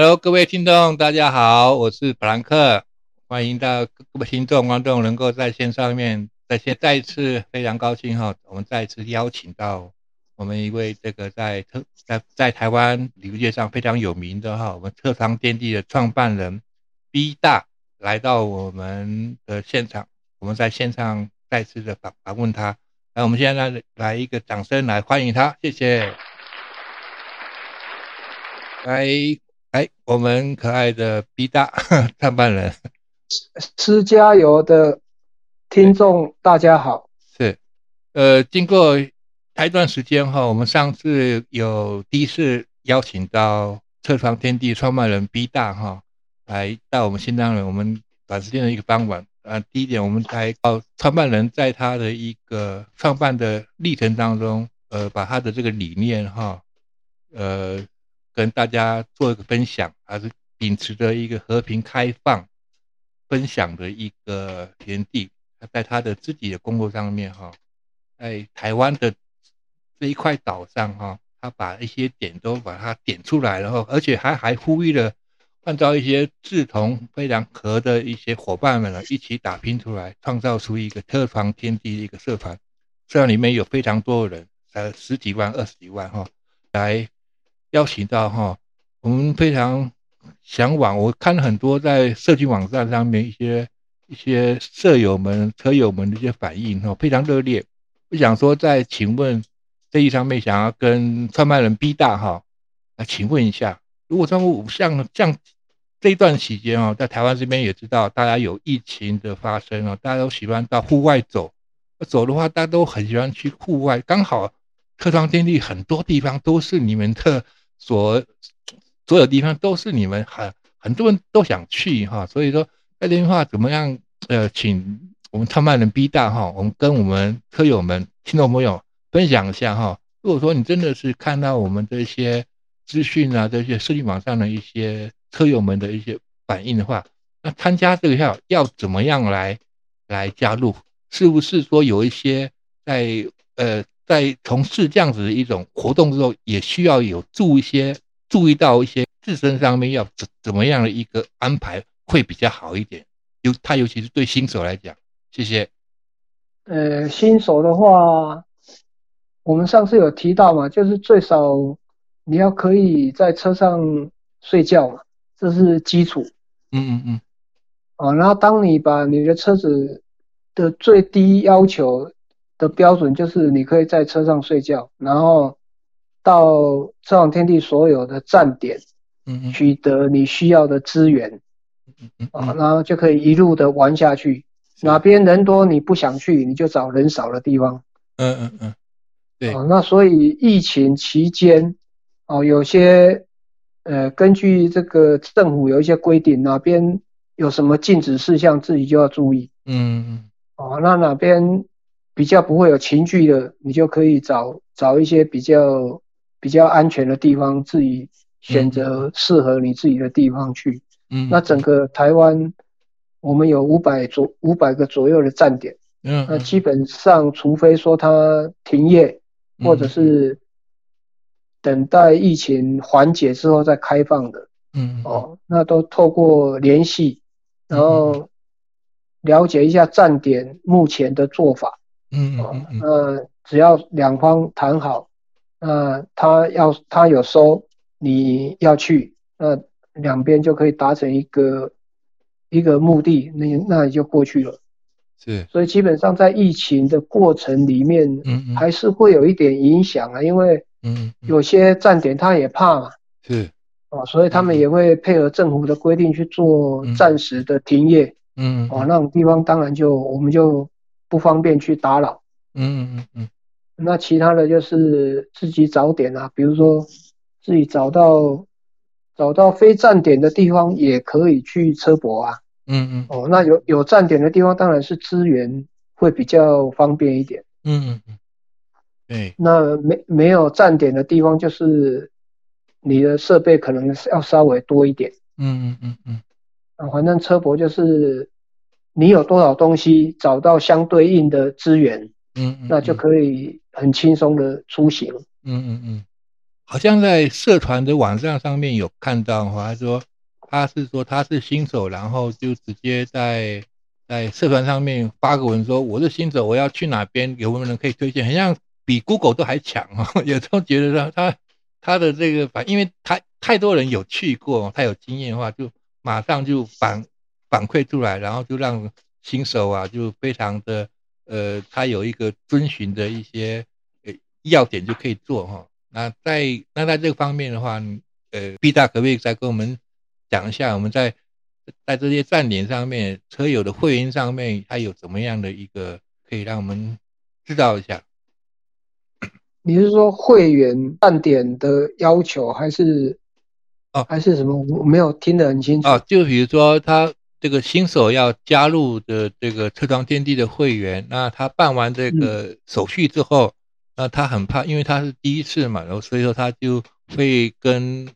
Hello，各位听众，大家好，我是普兰克，欢迎到各位听众、观众能够在线上面，在线再一次非常高兴哈，我们再一次邀请到我们一位这个在特在在台湾旅游界上非常有名的哈，我们特长天地的创办人 B 大来到我们的现场，我们在线上再次的访访问他，那我们现在来来一个掌声来欢迎他，谢谢，来。哎，我们可爱的 B 大 创办人，吃加油的听众大家好，是，呃，经过一段时间哈，我们上次有第一次邀请到车床天地创办人 B 大哈，来到我们新疆人，我们短时间的一个傍晚，呃，第一点我们才到创办人在他的一个创办的历程当中，呃，把他的这个理念哈，呃。跟大家做一个分享，还是秉持着一个和平开放、分享的一个天地。在他的自己的工作上面，哈，在台湾的这一块岛上，哈，他把一些点都把它点出来，然后而且还还呼吁了，按照一些志同非常合的一些伙伴们呢，一起打拼出来，创造出一个特防天地的一个社团。社团里面有非常多的人，呃，十几万、二十几万，哈，来。邀请到哈，我们非常向往。我看很多在社区网站上面一些一些舍友们、车友们的一些反应哈，非常热烈。我想说，在请问这一上面，想要跟创办人 B 大哈来请问一下，如果像像像这一段期间哦，在台湾这边也知道大家有疫情的发生哦，大家都喜欢到户外走，走的话大家都很喜欢去户外，刚好客庄天地很多地方都是你们的。所所有地方都是你们很很多人都想去哈，所以说这电话怎么样？呃，请我们创办人 B 大哈，我们跟我们车友们、听众朋友分享一下哈。如果说你真的是看到我们这些资讯啊，这些社区网上的一些车友们的一些反应的话，那参加这个要要怎么样来来加入？是不是说有一些在呃？在从事这样子的一种活动之后，也需要有注一些注意到一些自身上面要怎怎么样的一个安排会比较好一点。尤他尤其是对新手来讲，谢谢。呃，新手的话，我们上次有提到嘛，就是最少你要可以在车上睡觉嘛，这是基础。嗯嗯嗯。啊，然后当你把你的车子的最低要求。的标准就是你可以在车上睡觉，然后到车网天地所有的站点，嗯取得你需要的资源，嗯啊，然后就可以一路的玩下去。哪边人多你不想去，你就找人少的地方。嗯嗯嗯，对。那所以疫情期间，哦，有些呃，根据这个政府有一些规定，哪边有什么禁止事项，自己就要注意。嗯嗯。哦，那哪边？比较不会有情绪的，你就可以找找一些比较比较安全的地方，自己选择适合你自己的地方去。嗯，那整个台湾，我们有五百左五百个左右的站点。嗯，那基本上，除非说它停业，或者是等待疫情缓解之后再开放的。嗯，哦，那都透过联系，然后了解一下站点目前的做法。嗯嗯嗯，那只要两方谈好，那他要他有收，你要去，那两边就可以达成一个一个目的，那那也就过去了。是，所以基本上在疫情的过程里面，嗯还是会有一点影响啊，因为嗯有些站点他也怕嘛，是，哦，所以他们也会配合政府的规定去做暂时的停业。嗯，哦，那种地方当然就我们就。不方便去打扰，嗯嗯嗯那其他的就是自己找点啊，比如说自己找到找到非站点的地方也可以去车泊啊。嗯嗯哦，那有有站点的地方，当然是资源会比较方便一点。嗯嗯嗯，对，那没没有站点的地方，就是你的设备可能是要稍微多一点。嗯嗯嗯嗯啊，反正车泊就是你有多少东西，找到相对应的资源，嗯嗯，那就可以很轻松的出行。嗯嗯嗯，好像在社团的网站上面有看到哈，他说他是说他是新手，然后就直接在在社团上面发个文说我是新手，我要去哪边，有没有人可以推荐？好像比 Google 都还强哦，有时候觉得他他他的这个反，因为他太多人有去过，他有经验的话，就马上就反反馈出来，然后就让新手啊就非常的呃，他有一个遵循的一些呃要点就可以做哈。那在那在这个方面的话，呃，B 大可不可以再跟我们讲一下，我们在在这些站点上面，车友的会员上面，它有怎么样的一个可以让我们知道一下？你是说会员站点的要求，还是哦还是什么？我没有听得很清楚。哦，就比如说他这个新手要加入的这个车床天地的会员，那他办完这个手续之后，那他很怕，因为他是第一次嘛，然后所以说他就会跟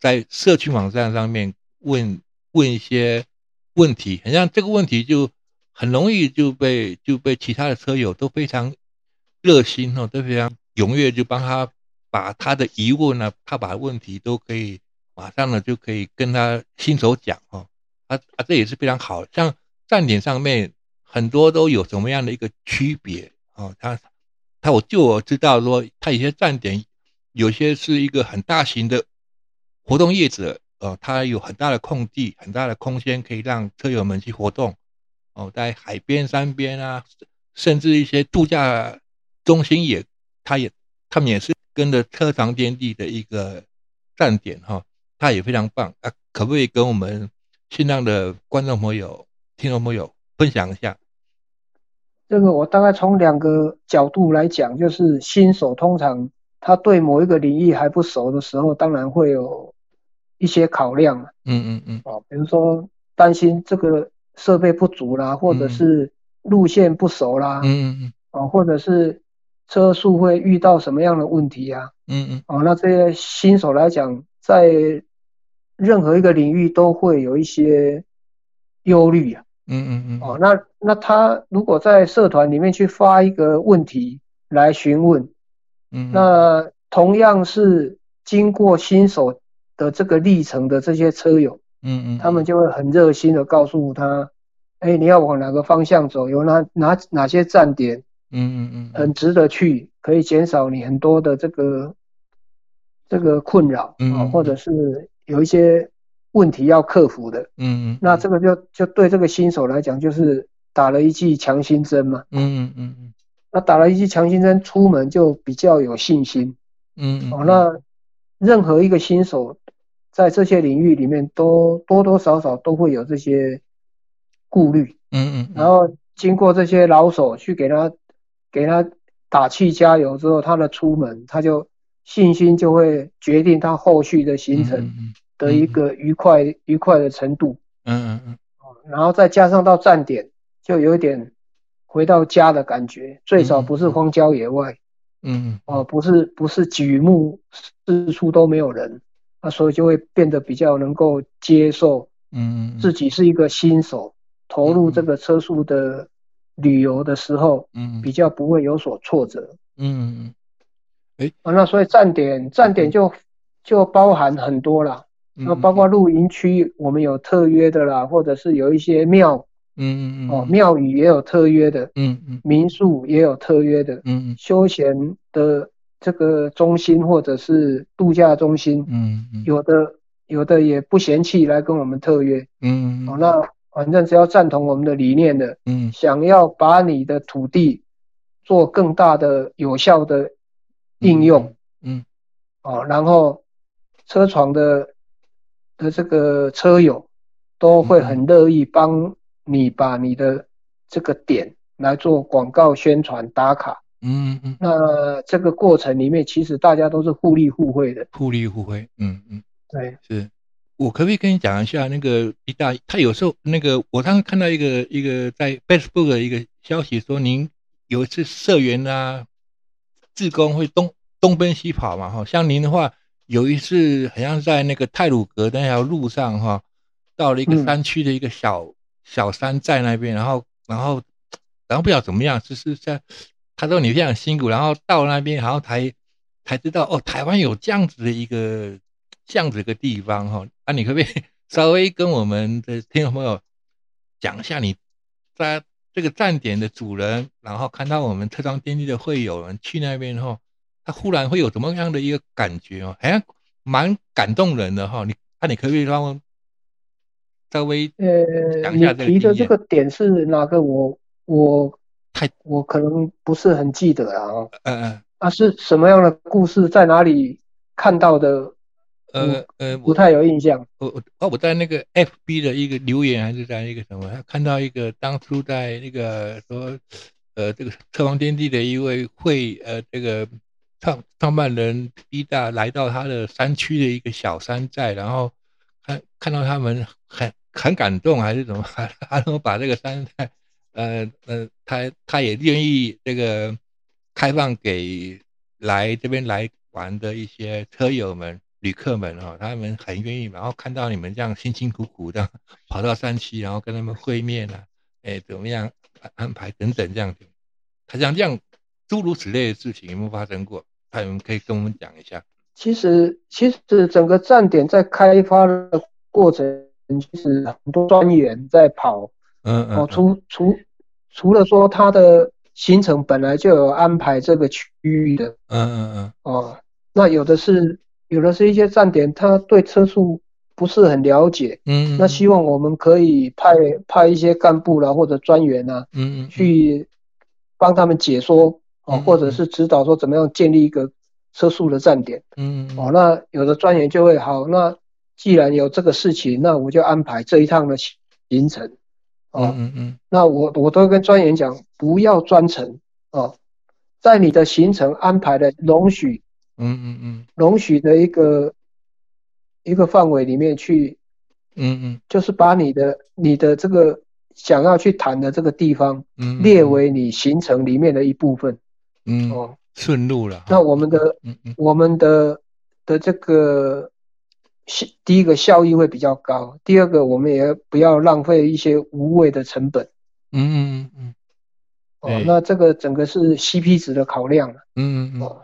在社区网站上面问问一些问题，好像这个问题就很容易就被就被其他的车友都非常热心哦，都非常踊跃，就帮他把他的疑问呢，他把问题都可以马上呢就可以跟他新手讲哦。啊啊，这也是非常好。像站点上面很多都有什么样的一个区别哦？他他我就我知道说，他有些站点有些是一个很大型的活动业者，呃，它有很大的空地、很大的空间可以让车友们去活动。哦，在海边、山边啊，甚至一些度假中心也，他也他们也是跟着车长天地的一个站点哈，它也非常棒啊！可不可以跟我们？尽量的观众朋友、听众朋友分享一下。这个我大概从两个角度来讲，就是新手通常他对某一个领域还不熟的时候，当然会有一些考量。嗯嗯嗯。哦，比如说担心这个设备不足啦，或者是路线不熟啦。嗯嗯嗯。哦，或者是车速会遇到什么样的问题啊？嗯嗯。哦，那这些新手来讲，在任何一个领域都会有一些忧虑啊。嗯嗯嗯。哦，那那他如果在社团里面去发一个问题来询问，嗯，那同样是经过新手的这个历程的这些车友，嗯嗯，他们就会很热心的告诉他，哎，你要往哪个方向走，有哪哪哪些站点，嗯嗯嗯，很值得去，可以减少你很多的这个这个困扰啊，或者是。有一些问题要克服的，嗯嗯，那这个就就对这个新手来讲，就是打了一剂强心针嘛，嗯嗯嗯嗯，那打了一剂强心针，出门就比较有信心，嗯嗯，哦，那任何一个新手在这些领域里面都多多少少都会有这些顾虑，嗯嗯，然后经过这些老手去给他给他打气加油之后，他的出门他就。信心就会决定他后续的行程的一个愉快愉快的程度。嗯嗯嗯。然后再加上到站点，就有点回到家的感觉，最少不是荒郊野外。嗯。哦，不是不是举目四处都没有人，那所以就会变得比较能够接受。嗯。自己是一个新手，投入这个车速的旅游的时候，嗯，比较不会有所挫折。嗯嗯。啊，那所以站点站点就就包含很多啦，那包括露营区，我们有特约的啦，或者是有一些庙，嗯嗯嗯，哦，庙宇也有特约的，嗯嗯，民宿也有特约的，嗯嗯，休闲的这个中心或者是度假中心，嗯嗯，有的有的也不嫌弃来跟我们特约，嗯嗯，哦，那反正只要赞同我们的理念的，嗯，想要把你的土地做更大的有效的。应用，嗯，哦，然后车床的的这个车友都会很乐意帮你把你的这个点来做广告宣传打卡，嗯嗯，那这个过程里面其实大家都是互利互惠的，互利互惠，嗯嗯，对，是，我可不可以跟你讲一下那个一大？他有时候那个，我刚刚看到一个一个在 Facebook 的一个消息说，您有一次社员啊，志工会东东奔西跑嘛，哈，像您的话，有一次好像在那个泰鲁格那条路上哈，到了一个山区的一个小小山寨那边，然后然后然后不晓得怎么样，就是在他说你非常辛苦，然后到那边，然后才才知道哦，台湾有这样子的一个。这样子一个地方哈，啊，你可不可以 稍微跟我们的听众朋友讲一下，你在这个站点的主人，然后看到我们特装电梯的会友们去那边后，他忽然会有怎么样的一个感觉哦？好像蛮感动人的哈。你啊，你可不可以让我稍微呃讲一下这个提的这个点是哪个？我我太我可能不是很记得啊。嗯嗯。啊，是什么样的故事？在哪里看到的？呃呃，不太有印象。我我哦，我在那个 FB 的一个留言，还是在一个什么？看到一个当初在那个说，呃，这个测光天地的一位会，呃，这个创创办人 B 大来到他的山区的一个小山寨，然后看看到他们很很感动，还是怎么？然后把这个山寨，呃呃，他他也愿意这个开放给来这边来玩的一些车友们。旅客们哈，他们很愿意，然后看到你们这样辛辛苦苦的 跑到山区，然后跟他们会面啊，哎，怎么样安安排等等这样子，他像这样诸如此类的事情有没有发生过？他有可以跟我们讲一下。其实，其实整个站点在开发的过程，其实很多专员在跑，嗯嗯，哦，除除除了说他的行程本来就有安排这个区域的，嗯嗯嗯，哦，那有的是。有的是一些站点，他对车速不是很了解，嗯，那希望我们可以派派一些干部啦或者专员啊，嗯。去帮他们解说哦，或者是指导说怎么样建立一个车速的站点，嗯哦，那有的专员就会好，那既然有这个事情，那我就安排这一趟的行程，哦，嗯嗯，那我我都跟专员讲，不要专程哦，在你的行程安排的容许。嗯嗯嗯，容许的一个一个范围里面去，嗯嗯，就是把你的你的这个想要去谈的这个地方，嗯，列为你行程里面的一部分，嗯哦，顺路了。那我们的，嗯嗯，我们的的这个效，第一个效益会比较高，第二个我们也不要浪费一些无谓的成本，嗯嗯嗯，哦，那这个整个是 CP 值的考量了，嗯嗯嗯。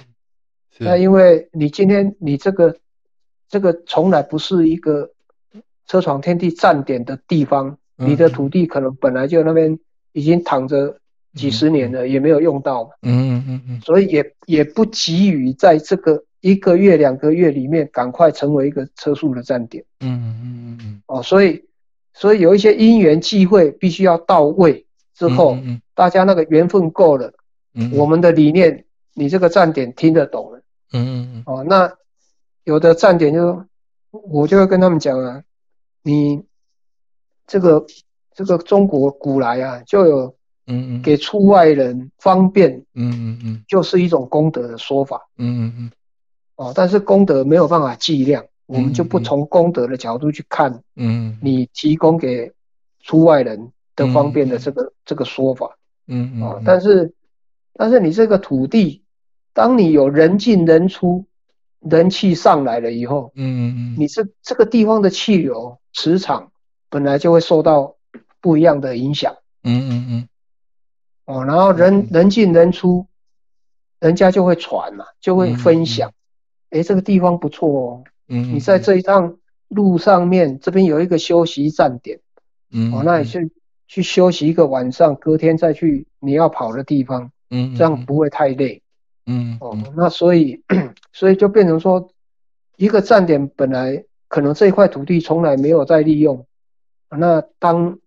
那因为你今天你这个这个从来不是一个车闯天地站点的地方，你的土地可能本来就那边已经躺着几十年了，也没有用到，嗯嗯嗯，所以也也不急于在这个一个月两个月里面赶快成为一个车速的站点，嗯嗯嗯嗯，哦，所以所以有一些因缘际会必须要到位之后，大家那个缘分够了，嗯，我们的理念你这个站点听得懂了。嗯嗯嗯。哦，那有的站点就我就会跟他们讲啊，你这个这个中国古来啊就有嗯嗯给出外人方便嗯嗯嗯。就是一种功德的说法。嗯嗯嗯。哦，但是功德没有办法计量，我们就不从功德的角度去看嗯你提供给出外人的方便的这个这个说法。嗯嗯哦，但是但是你这个土地。当你有人进人出，人气上来了以后，嗯嗯嗯，你这这个地方的气流磁场本来就会受到不一样的影响，嗯嗯嗯，哦，然后人人进人出，人家就会传嘛，就会分享，哎，这个地方不错哦，嗯，你在这一趟路上面，这边有一个休息站点，嗯，哦，那你去去休息一个晚上，隔天再去你要跑的地方，嗯，这样不会太累。嗯哦，那所以，所以就变成说，一个站点本来可能这一块土地从来没有在利用，那当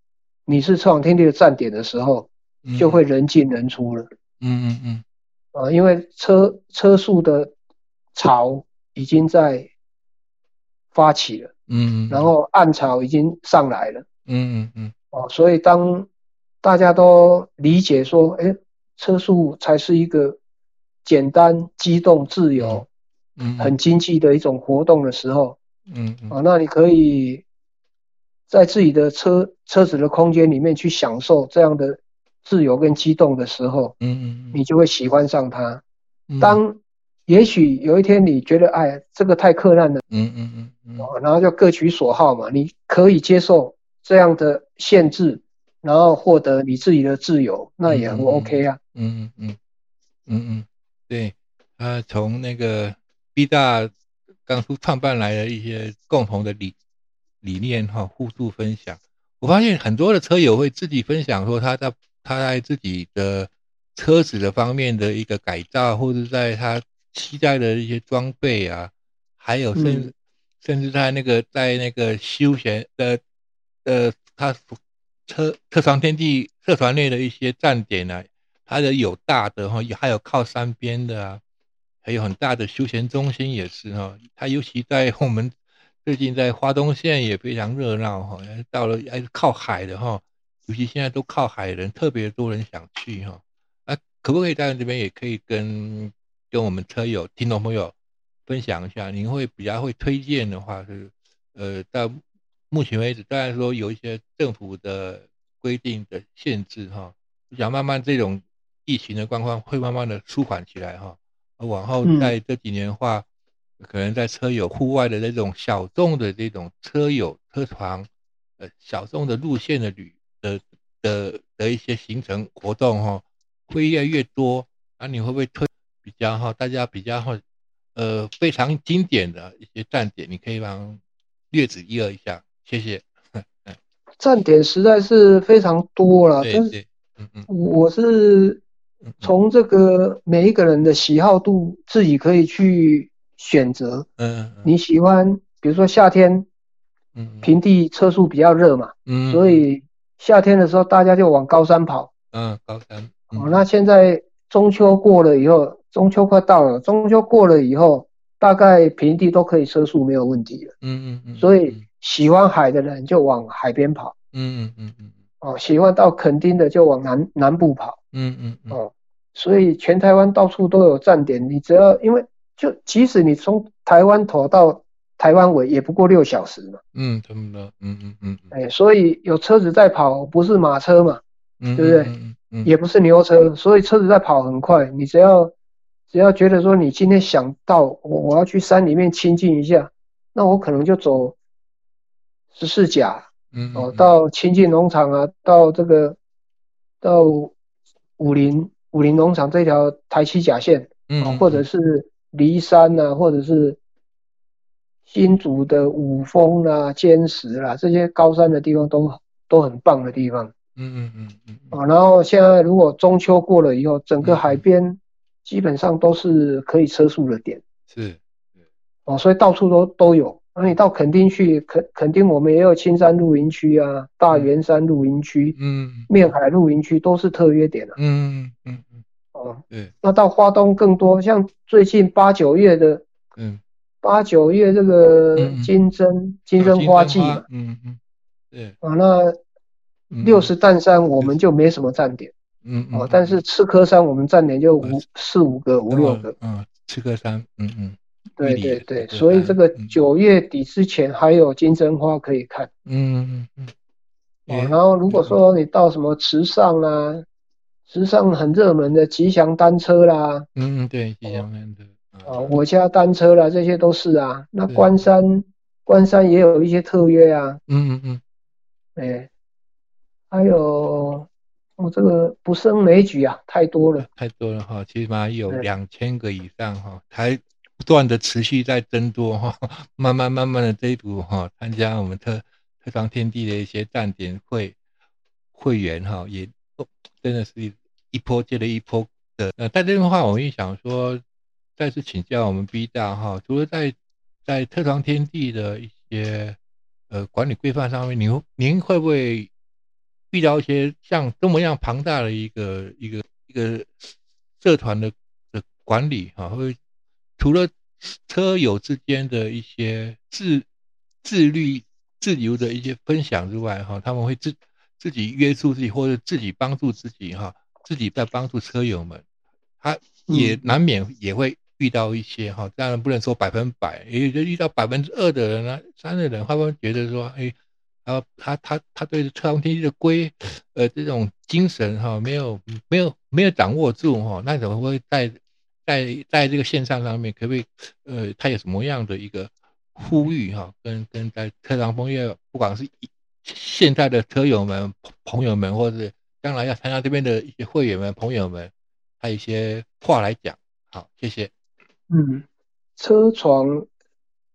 你是车往天地的站点的时候，就会人进人出了。嗯嗯嗯。啊，因为车车速的潮已经在发起了。嗯。然后暗潮已经上来了。嗯嗯嗯。哦，所以当大家都理解说，哎，车速才是一个。简单、机动、自由，嗯，很经济的一种活动的时候，嗯嗯啊，那你可以在自己的车车子的空间里面去享受这样的自由跟激动的时候，嗯嗯你就会喜欢上它。嗯，当也许有一天你觉得哎这个太困难了，嗯嗯嗯嗯。哦然后就各取所好嘛，你可以接受这样的限制，然后获得你自己的自由，那也很嗯嗯 OK 啊。嗯嗯嗯。嗯，对，他从那个 B 大当初创办来的一些共同的理理念哈，互助分享。我发现很多的车友会自己分享说他在他在自己的车子的方面的一个改造，或者在他期待的一些装备啊，还有甚甚至在那个在那个休闲的呃他车车床天地社团内的一些站点呢、它的有大的哈，有还有靠山边的啊，还有很大的休闲中心也是哈。他尤其在我们最近在花东县也非常热闹哈，到了还是靠海的哈，尤其现在都靠海的人特别多人想去哈。啊，可不可以在这边也可以跟跟我们车友、听众朋友分享一下？您会比较会推荐的话是，呃，到目前为止，当然说有一些政府的规定的限制哈，我想慢慢这种疫情的状况会慢慢的舒缓起来哈。而往后嗯在这几年的话，可能在车友户外的那种小众的这种车友车床，呃，小众的路线的旅的的的一些行程活动哈，会越来越多。啊，你会不会推比较哈，大家比较哈，呃，非常经典的一些站点，你可以帮略指一二一下，谢谢。站点实在是非常多了，我是嗯从这个每一个人的喜好度自己可以去选择。嗯嗯你喜欢，比如说夏天嗯平地车速比较热嘛，嗯，所以夏天的时候大家就往高山跑。嗯高山，哦，那现在中秋过了以后，中秋快到了，中秋过了以后，大概平地都可以车速没有问题了。嗯嗯嗯，所以喜欢海的人就往海边跑，嗯嗯嗯嗯哦，喜欢到垦丁的就往南南部跑，嗯嗯嗯哦，所以全台湾到处都有站点，你只要因为就即使你从台湾头到台湾尾也不过六小时嘛，嗯，差不多，嗯嗯嗯。哎，所以有车子在跑，不是马车嘛，嗯，对不对？嗯嗯也不是牛车，所以车子在跑很快，你只要只要觉得说你今天想到我我要去山里面亲近一下，那我可能就走十四甲嗯哦，到亲近农场啊，到这个到武林武林农场这条台七甲线哦，嗯。或者是骊山啊、或者是新竹的五峰啊、尖石啦、这些高山的地方都都很棒的地方。嗯嗯嗯嗯啊，然后现在如果中秋过了以后，整个嗯海边基本上都是可以车速的点。是，哦，所以到处都都有。那你到垦丁去，垦垦丁我们也有青山露营区啊、大圆山露营区、嗯面海露营区都是特约点啊。嗯嗯嗯，哦，对，那到花东更多，像最近八九月的嗯，八九月这个嗯金针金针花季嘛，嗯嗯，对，啊，那嗯。六十担山我们就没什么站点嗯哦，但是赤科山我们站点就五四五个五六个。嗯，赤科山，嗯嗯。对对对，所以这个嗯。九月底之前还有金针花可以看嗯嗯嗯，哦。也然后如果说你到什么池上啊，池上很热门的吉祥单车啦，嗯嗯对，吉祥面的，啊，我家单车啦，这些都是啊。那关山关山也有一些特约啊，嗯嗯嗯哎，还有我这个不胜枚举啊，太多了。太多了哈，起码有两千个以上哈，还不断的持续在增多哈，慢慢慢慢的这一组哈，参加我们特特长天地的一些站点会会员哈，也哦真的是一波接着一波的。呃，在这边的话，我也想说，再次请教我们 B 大哈，除了在在特长天地的一些呃管理规范上面，您您会不会遇到一些像这么样庞大的一个一个一个社团的的管理哈、会除了车友之间的一些自自律自由的一些分享之外哈、他们会自自己约束自己或者自己帮助自己哈、自己在帮助车友们，他也嗯。难免也会遇到一些哈，当然不能说百分百，也就遇到百分之二的人啊，三的人，他们觉得说，哎，然后他他他对车窗天气的规，呃，这种精神哈，没有没有没有掌握住哈，那怎么会在在在这个线上上面，可不可以，呃，他有什么样的一个呼吁哈，跟跟在车窗风月，不管是现在的车友们、朋友们，或者将来要参加这边的一些会员们、朋友们，他一些话来讲。好，谢谢。嗯，车床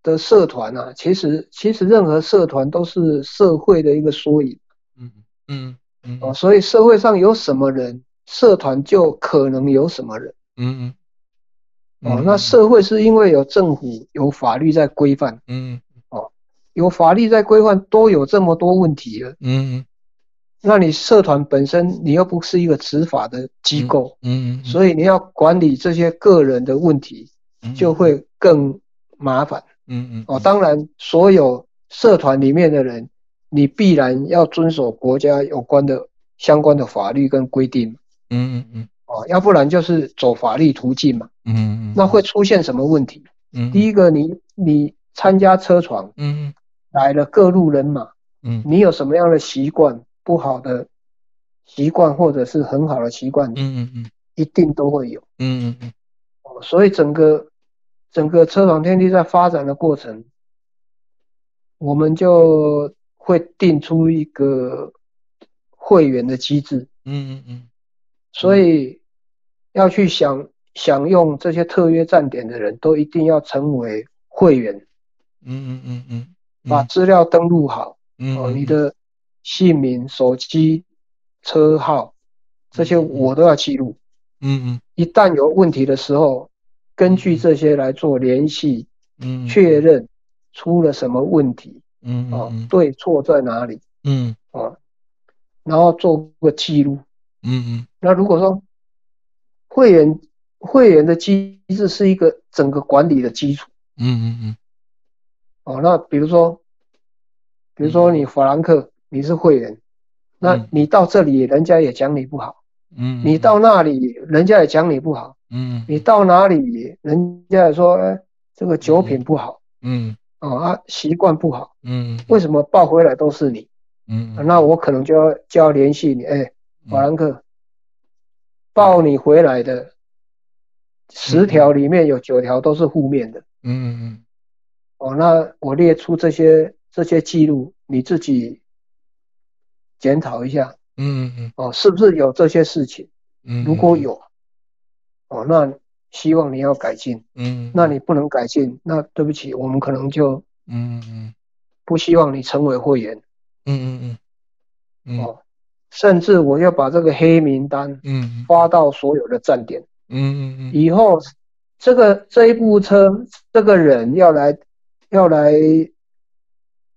的社团啊，其实其实任何社团都是社会的一个缩影。嗯嗯嗯。哦，所以社会上有什么人，社团就可能有什么人。嗯嗯。哦，那社会是因为有政府有法律在规范。嗯。哦，有法律在规范，都有这么多问题了。嗯嗯。那你社团本身，你又不是一个执法的机构，嗯，所以你要管理这些个人的问题，就会更麻烦，嗯嗯，哦，当然，所有社团里面的人，你必然要遵守国家有关的相关的法律跟规定，嗯嗯嗯，哦，要不然就是走法律途径嘛，嗯嗯，那会出现什么问题？嗯，第一个，你你参加车床，嗯嗯，来了各路人马，嗯，你有什么样的习惯？不好的习惯，或者是很好的习惯，嗯嗯嗯，一定都会有，嗯嗯嗯，哦，所以整个整个车床天地在发展的过程，我们就会定出一个会员的机制，嗯嗯嗯，所以要去享享用这些特约站点的人都一定要成为会员，嗯嗯嗯嗯，把资料登录好，嗯，哦，你的。姓名、手机、车号，这些我都要记录。嗯嗯。一旦有问题的时候，根据这些来做联系，嗯，确认出了什么问题，嗯哦，对错在哪里，嗯，哦，然后做个记录。嗯嗯。那如果说会员会员的机制是一个整个管理的基础。嗯嗯嗯。哦，那比如说，比如说你法兰克。你是会员，那你到这里，人家也讲你不好，嗯，你到那里，人家也讲你不好，嗯，你到哪里，人家也说，哎，这个酒品不好，嗯，哦啊，习惯不好，嗯，为什么报回来都是你？嗯，那我可能就要就要联系你，哎，法兰克，报你回来的十条里面有九条都是负面的，嗯嗯，哦，那我列出这些这些记录，你自己。检讨一下，嗯嗯哦，是不是有这些事情？嗯，如果有，哦，那希望你要改进，嗯，那你不能改进，那对不起，我们可能就，嗯嗯，不希望你成为会员，嗯嗯嗯，哦，甚至我要把这个黑名单，嗯，发到所有的站点，嗯嗯嗯，以后这个这一部车，这个人要来要来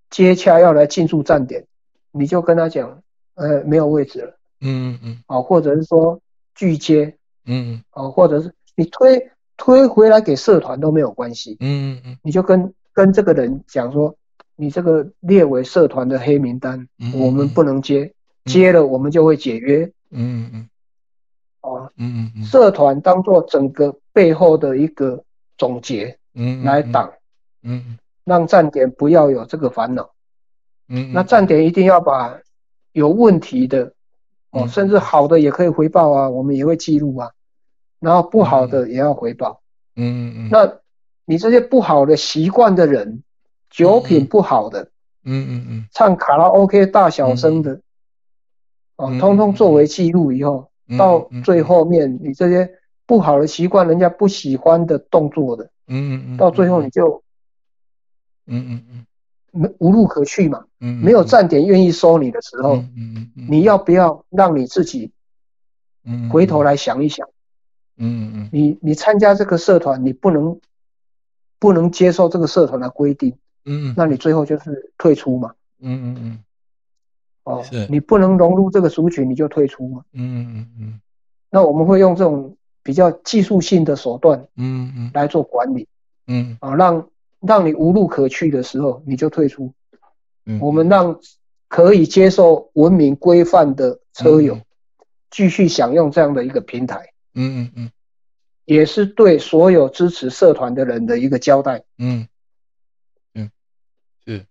接洽，要来进驻站点。你就跟他讲，呃，没有位置了，嗯嗯嗯，哦，或者是说拒接，嗯嗯，哦，或者是你推推回来给社团都没有关系，嗯嗯嗯，你就跟跟这个人讲说，你这个列为社团的黑名单，我们不能接，接了我们就会解约，嗯嗯，哦，嗯嗯嗯，社团当做整个背后的一个总结，嗯，来挡，嗯，让站点不要有这个烦恼。嗯，那站点一定要把有问题的哦，甚至好的也可以回报啊，我们也会记录啊。然后不好的也要回报。嗯嗯嗯。那你这些不好的习惯的人，酒品不好的，嗯嗯嗯，唱卡拉 OK 大小声的，哦，通通作为记录以后，到最后面你这些不好的习惯，人家不喜欢的动作的，嗯嗯嗯，到最后你就，嗯嗯嗯。没无路可去嘛，嗯，没有站点愿意收你的时候，嗯嗯嗯，你要不要让你自己，嗯，回头来想一想，嗯嗯，你你参加这个社团，你不能不能接受这个社团的规定，嗯，那你最后就是退出嘛，嗯嗯嗯，哦，是，你不能融入这个族群，你就退出嘛，嗯嗯嗯，那我们会用这种比较技术性的手段，嗯嗯，来做管理，嗯，啊，让。让你无路可去的时候，你就退出。嗯，我们让可以接受文明规范的车友继续享用这样的一个平台。嗯嗯嗯。也是对所有支持社团的人的一个交代。嗯嗯是，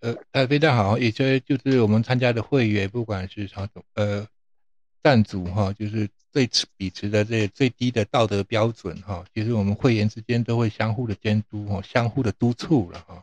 呃，呃非常好，也就就是我们参加的会员，不管是啥种呃赞助哈，就是最秉持的这最低的道德标准哈，其实我们会员之间都会相互的监督哈，相互的督促了哈。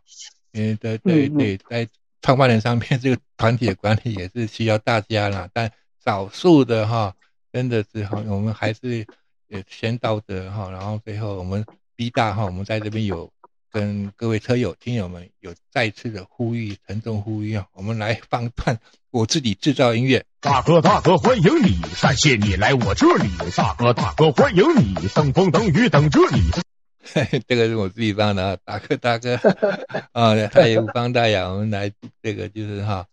因为对对对，在创办人上面，这个团体的管理也是需要大家啦。但少数的哈，真的是哈，我们还是也先道德哈，然后最后我们 B 大哈，我们在这边有跟各位车友听友们有再次的呼吁，沉重呼吁啊，我们来放段我自己制造音乐。大哥大哥欢迎你，感谢你来我这里。大哥大哥欢迎你，等风等雨等着你。这个是我自己放的啊，大哥大哥 啊，他也无方大雅，我们来这个就是哈，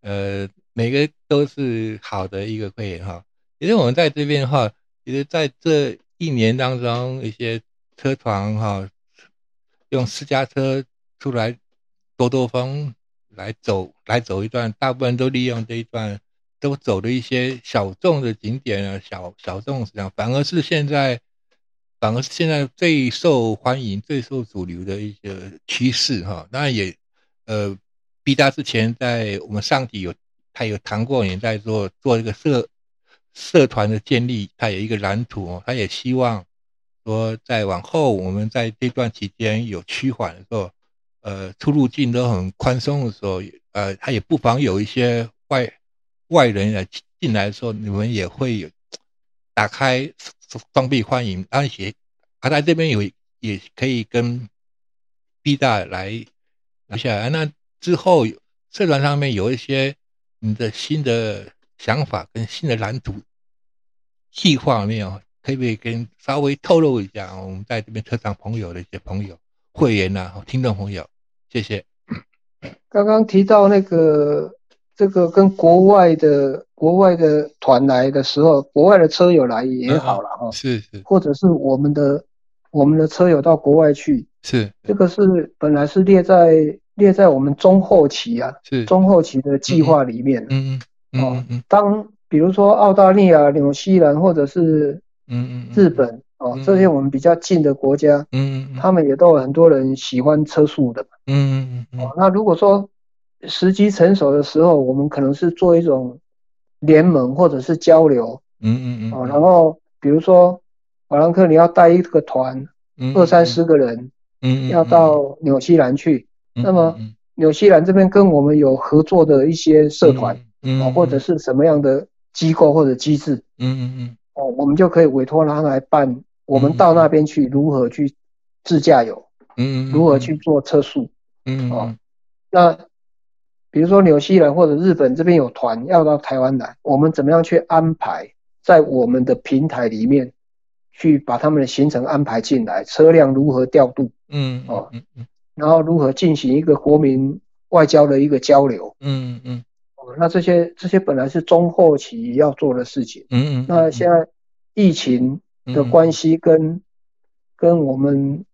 呃，每个都是好的一个会员哈。其实我们在这边哈，其实在这一年当中，一些车床哈，用私家车出来兜兜风，来走来走一段，大部分都利用这一段，都走的一些小众的景点啊，小小众这样，反而是现在。反而是现在最受欢迎、最受主流的一些趋势哈。当然也，呃毕大之前在我们上体有他有谈过，也在做做一个社社团的建立，他有一个蓝图。他也希望说，在往后我们在这段期间有趋缓的时候，呃，出入境都很宽松的时候，呃，他也不妨有一些外外人来进来的时候，你们也会有打开。双臂欢迎，而且他在这边有也可以跟 B 大来拿下来。那之后社团上面有一些你的新的想法跟新的蓝图计划没有？可不可以跟稍微透露一下？我们在这边车厂朋友的一些朋友、会员呐、听众朋友，谢谢。刚刚提到那个。这个跟国外的国外的团来的时候，国外的车友来也好了哈，是是，或者是我们的我们的车友到国外去，是这个是本来是列在列在我们中后期啊，是中后期的计划里面，嗯嗯哦，当比如说澳大利亚、纽西兰或者是嗯嗯日本哦这些我们比较近的国家，嗯嗯，他们也都有很多人喜欢车速的，嗯嗯嗯，哦那如果说。时机成熟的时候，我们可能是做一种联盟或者是交流，嗯嗯嗯，哦，然后比如说法兰克，你要带一个团，二三十个人，嗯要到纽西兰去，那么纽西兰这边跟我们有合作的一些社团，嗯，或者是什么样的机构或者机制，嗯嗯嗯，哦，我们就可以委托他来办，我们到那边去如何去自驾游，嗯嗯，如何去做测速，嗯哦，那。比如说，纽西兰或者日本这边有团要到台湾来，我们怎么样去安排在我们的平台里面，去把他们的行程安排进来，车辆如何调度，嗯哦嗯嗯，然后如何进行一个国民外交的一个交流，嗯嗯，哦，那这些这些本来是中后期要做的事情，嗯嗯，那现在疫情的关系跟跟我们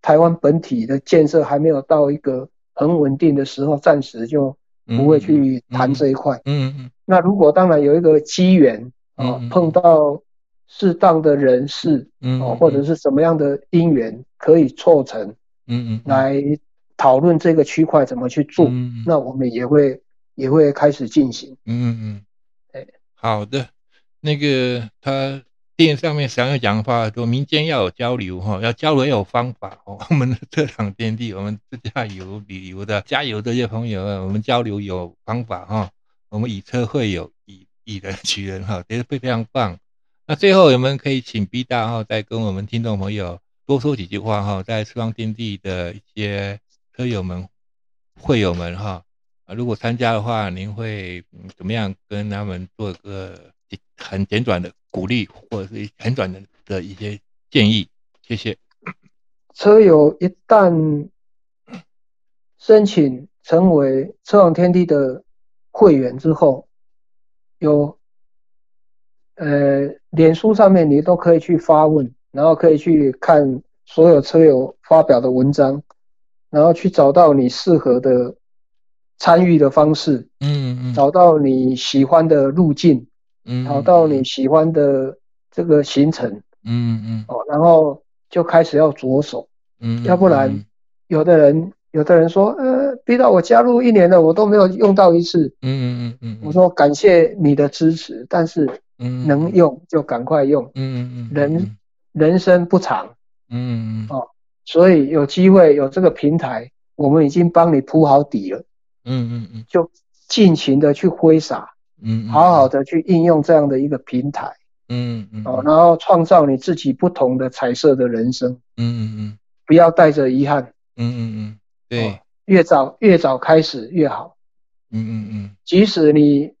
台湾本体的建设还没有到一个很稳定的时候，暂时就。不会去谈这一块。嗯嗯。那如果当然有一个机缘啊，碰到适当的人士，嗯，或者是什么样的因缘可以凑成，嗯嗯，来讨论这个区块怎么去做，嗯，那我们也会也会开始进行。嗯嗯嗯。哎，好的，那个他。电上面想要讲话，说民间要有交流哈，要交流要有方法哦。我们的车场天地，我们自驾游旅游的加油这些朋友啊，我们交流有方法哈。我们以车会友，以以人取人哈，觉得非常棒。那最后我们可以请 B 大哈，再跟我们听众朋友多说几句话哈，在车方天地的一些车友们、会友们哈，如果参加的话，您会怎么样跟他们做一个很简短的？鼓励或者是很短的的一些建议，谢谢。车友一旦申请成为车网天地的会员之后，有呃，脸书上面你都可以去发问，然后可以去看所有车友发表的文章，然后去找到你适合的参与的方式，嗯嗯，找到你喜欢的路径。嗯，找到你喜欢的这个行程，嗯嗯。哦，然后就开始要着手，嗯，要不然有的人有的人说，呃，逼到我加入一年了，我都没有用到一次。嗯嗯嗯嗯，我说感谢你的支持，但是嗯能用就赶快用，嗯嗯人人生不长，嗯嗯。哦，所以有机会有这个平台，我们已经帮你铺好底了，嗯嗯嗯。就尽情的去挥洒，嗯，好好的去应用这样的一个平台，嗯嗯哦，然后创造你自己不同的彩色的人生，嗯嗯不要带着遗憾，嗯嗯嗯，对，越早越早开始越好，嗯嗯嗯。即使你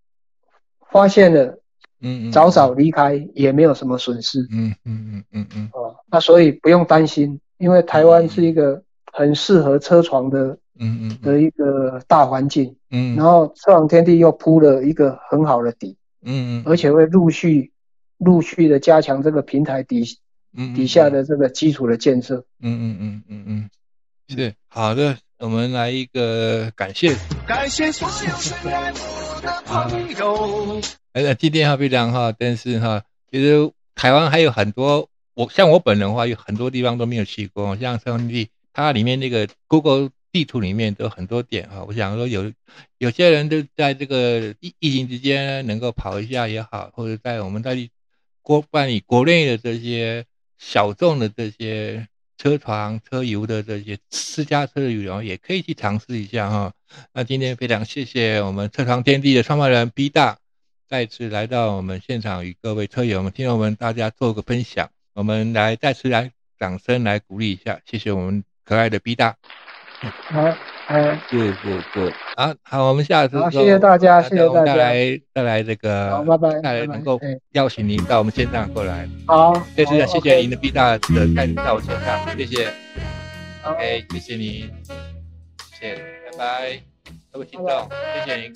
发现了，嗯嗯，早早离开也没有什么损失，嗯嗯嗯嗯嗯。哦，那所以不用担心，因为台湾是一个很适合车床的嗯嗯的一个大环境，嗯，然后车床天地又铺了一个很好的底，嗯嗯，而且会陆续陆续的加强这个平台底嗯底下的这个基础的建设。嗯嗯嗯嗯嗯，是好的，我们来一个感谢。感谢所有深爱我的朋友。呃，今天哈非常哈，但是哈，其实台湾还有很多，我像我本人的话，有很多地方都没有去过，像圣地，它里面那个 Google 地图里面都很多点哈。我想说有有些人都在这个疫疫情之间能够跑一下也好，或者在我们在国办理国内的这些小众的这些车床、车游的这些私家车的旅游，也可以去尝试一下哈。那今天非常谢谢我们车床天地的创办人 B 大。再次来到我们现场，与各位车友们、听众们大家做个分享。我们来再次来掌声来鼓励一下，谢谢我们可爱的 B 大。好，哎，是是是，好好，我们下次好，谢谢大家，谢谢大家。再来再来这个，好，拜拜。再来能够哎邀请您到我们现场过来。好，这次好谢谢您的 B 大的带领到我现场，谢谢。OK，谢谢您，谢谢，拜拜，各位听众，谢谢您。